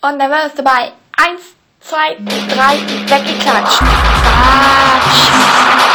Und dann war es dabei. Eins, zwei, drei, weggeklatscht. Quatsch.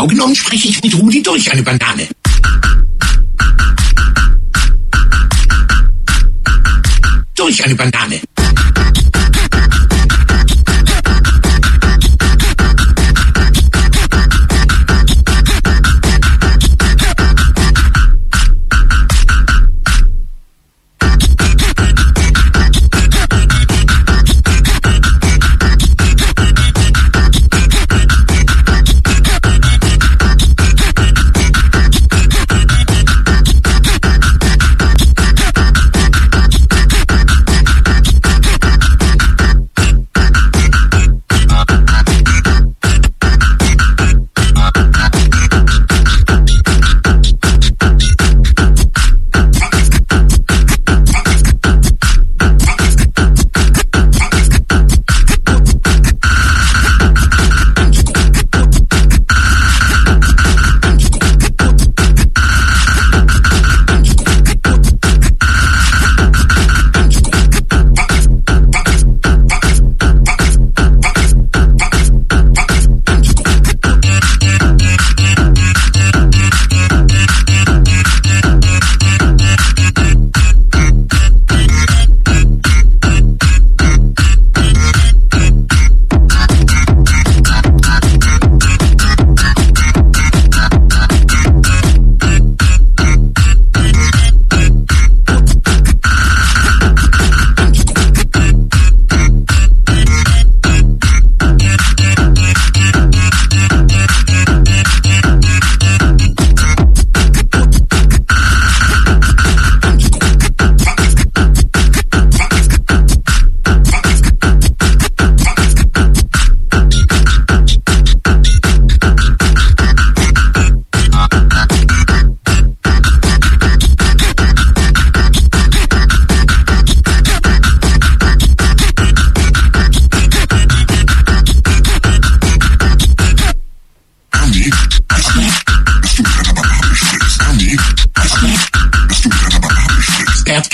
Genau genommen spreche ich mit Rudi durch eine Banane.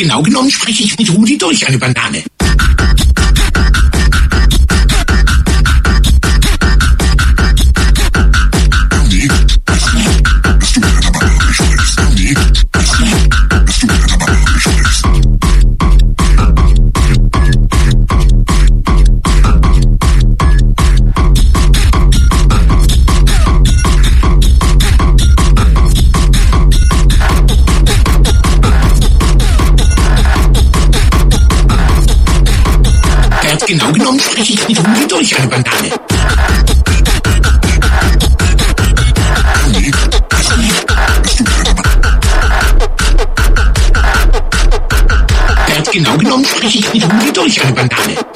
Genau genommen spreche ich mit Rudi durch eine Banane. Genommen spreche ich mit Rudi durch eine Banane. Genau genommen spreche ich mit Rudi durch eine Banane.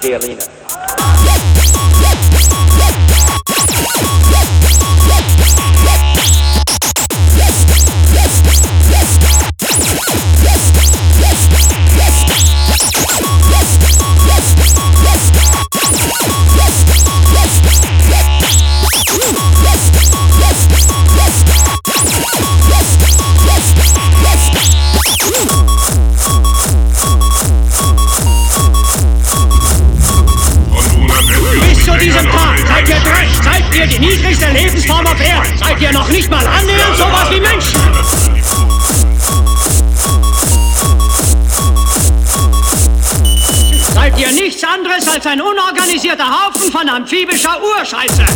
Violina. Amphibischer Urscheiße.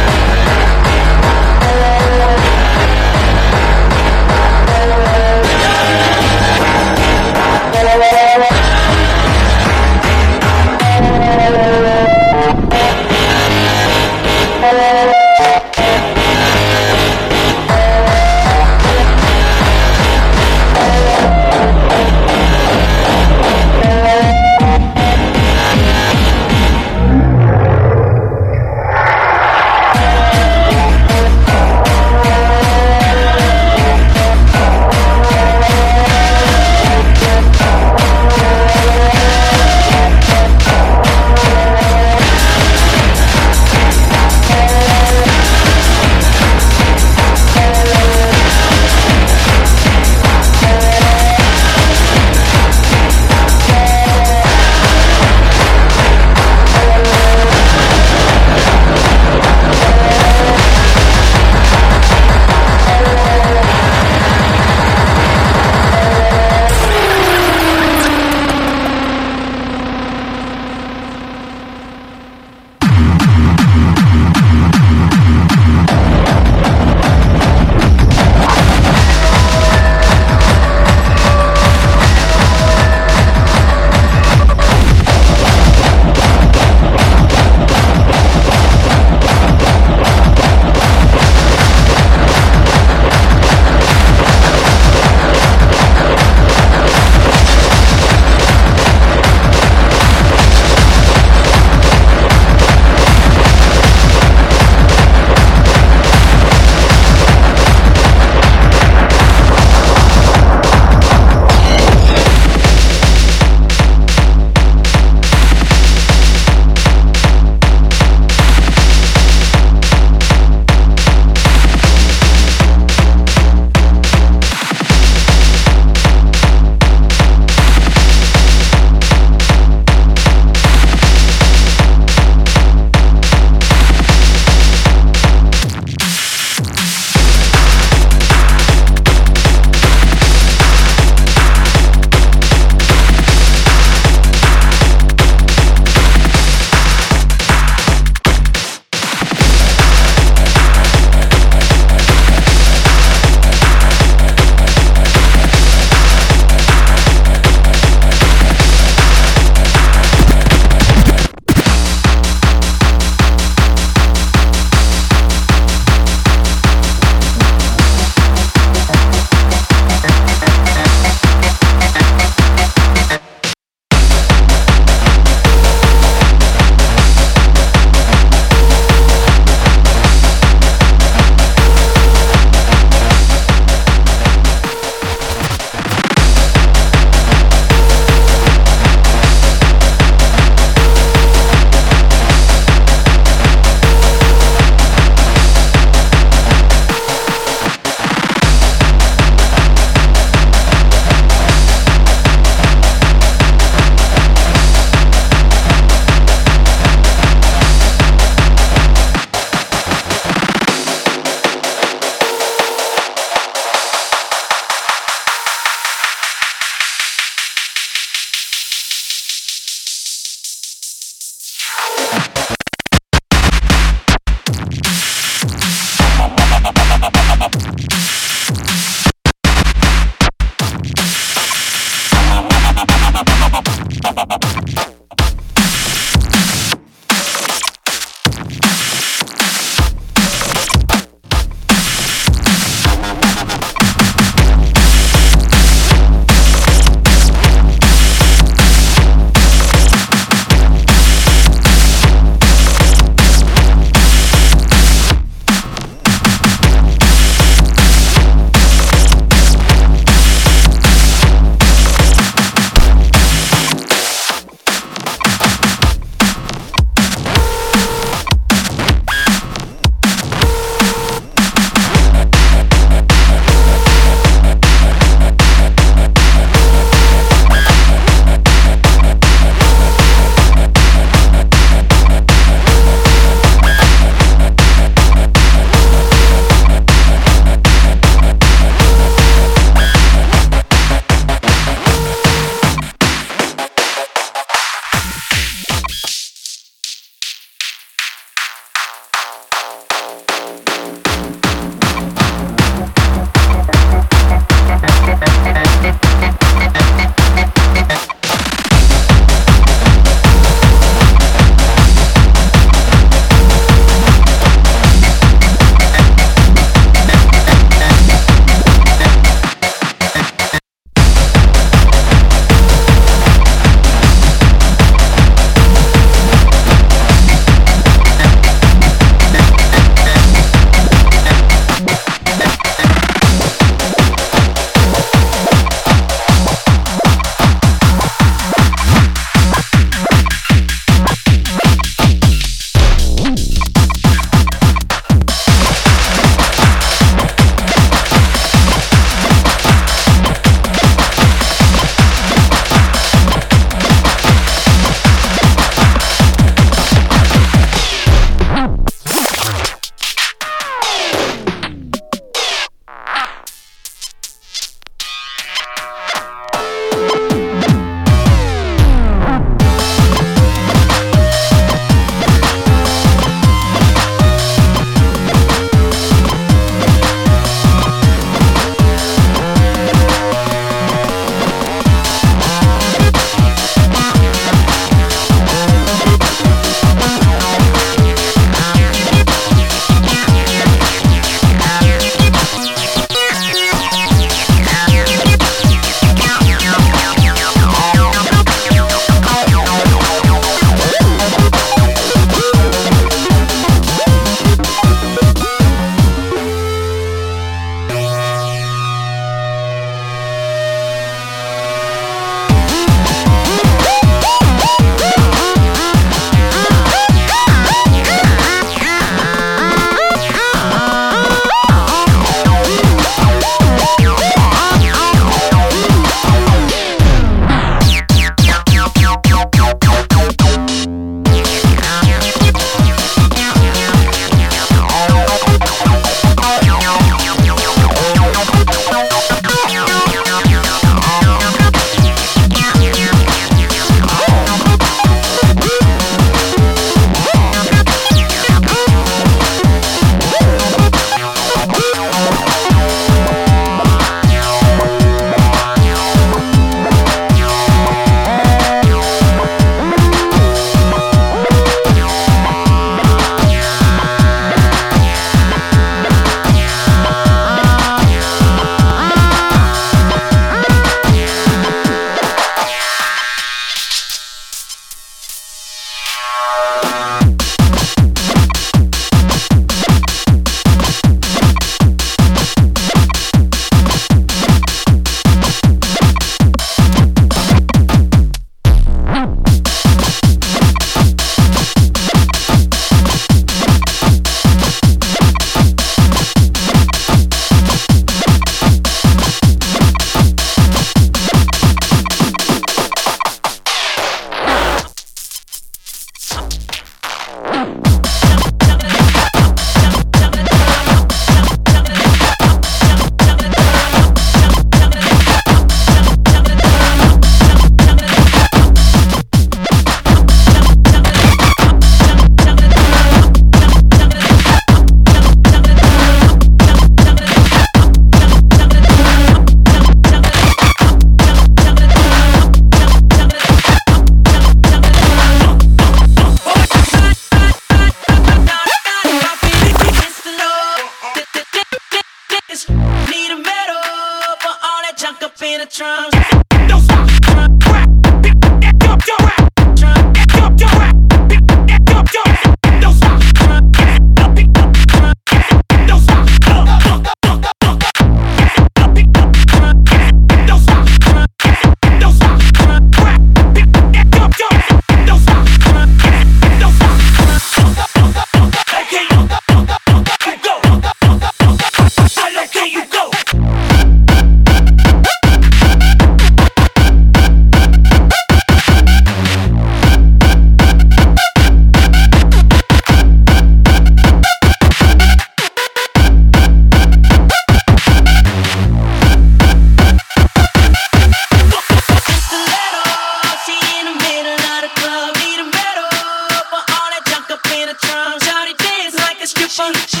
She,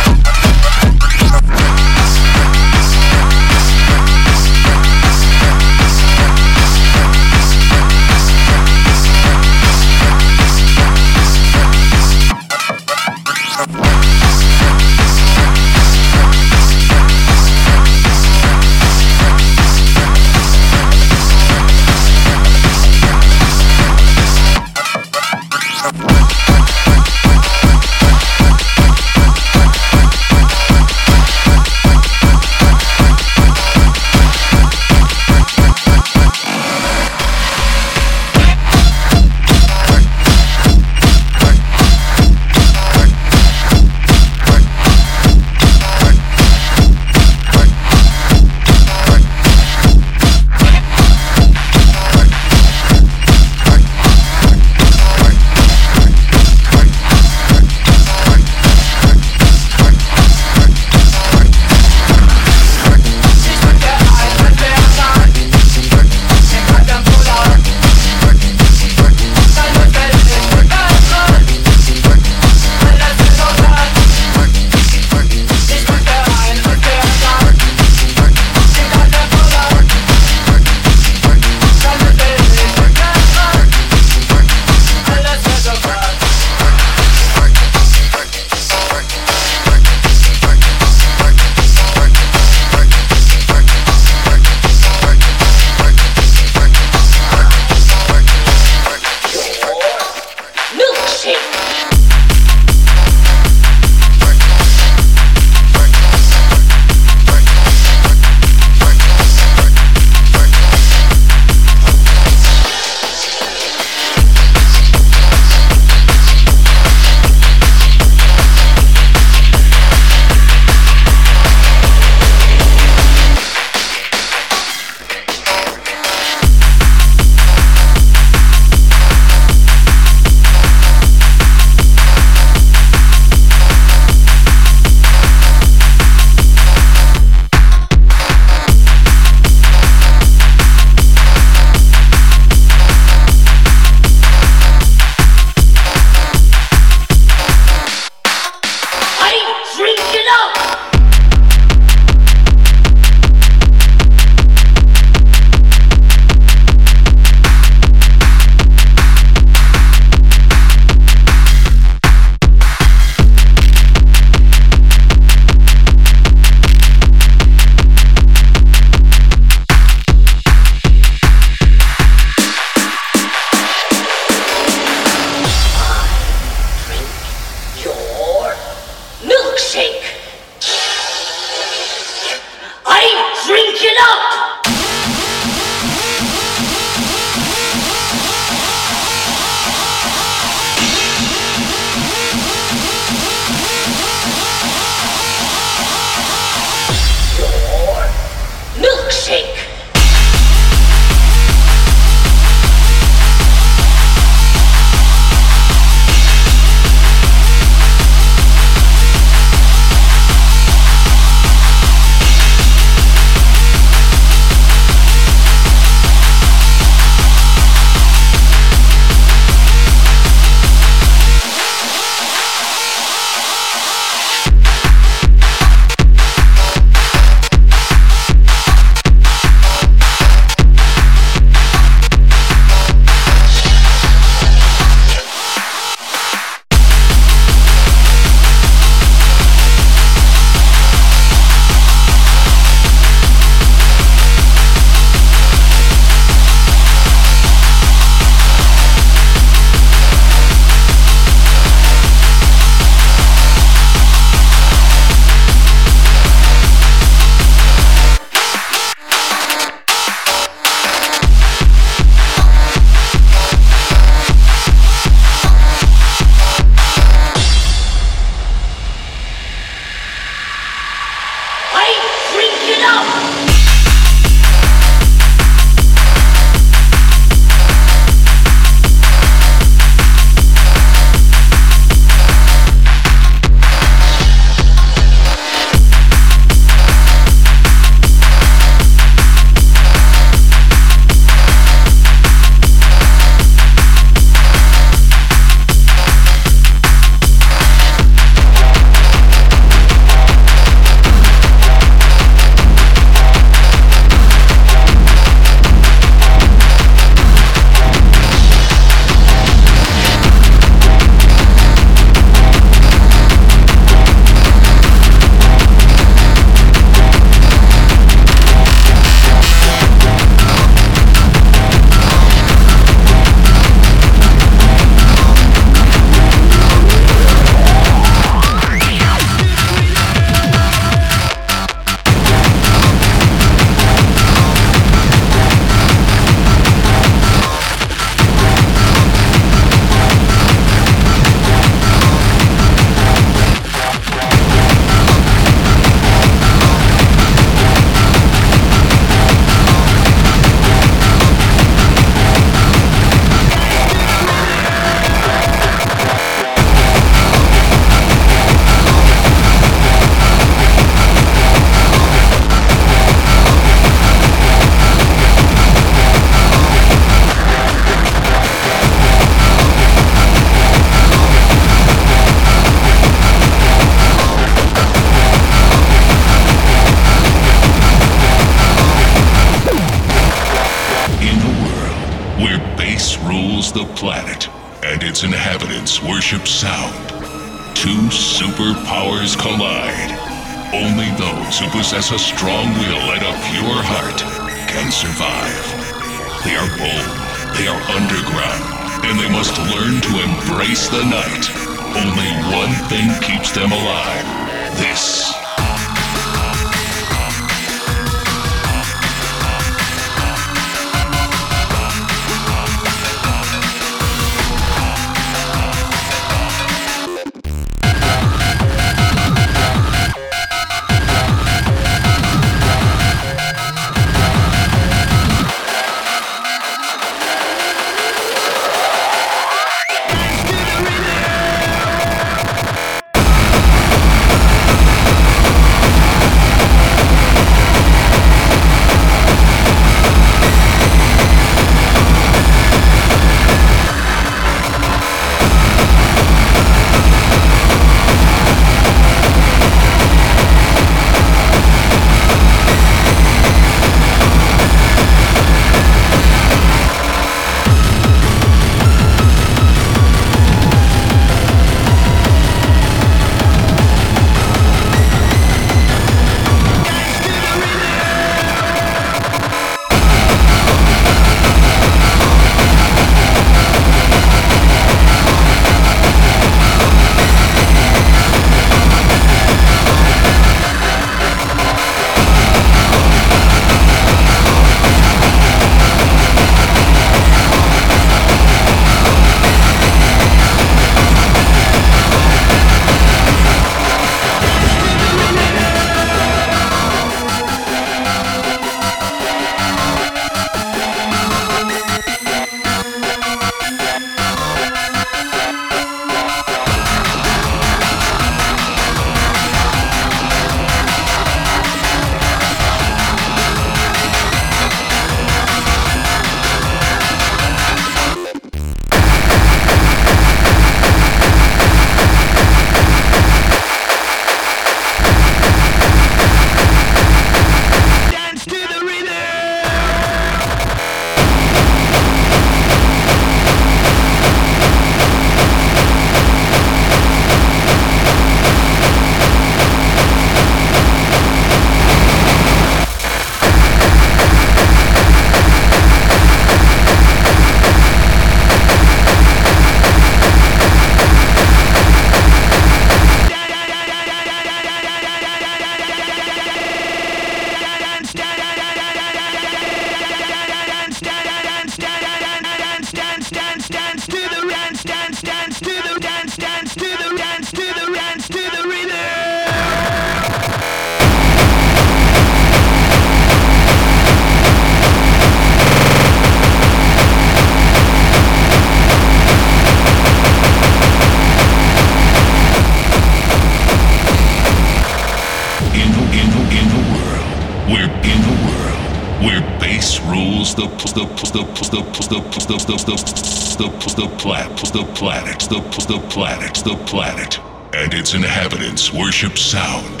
the planet and its inhabitants worship sound.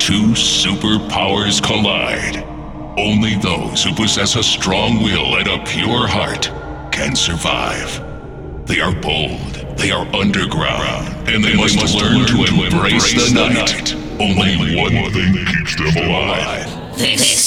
Two superpowers collide. Only those who possess a strong will and a pure heart can survive. They are bold, they are underground, and they, must, learn, to embrace, the, night. Only one thing keeps them alive. This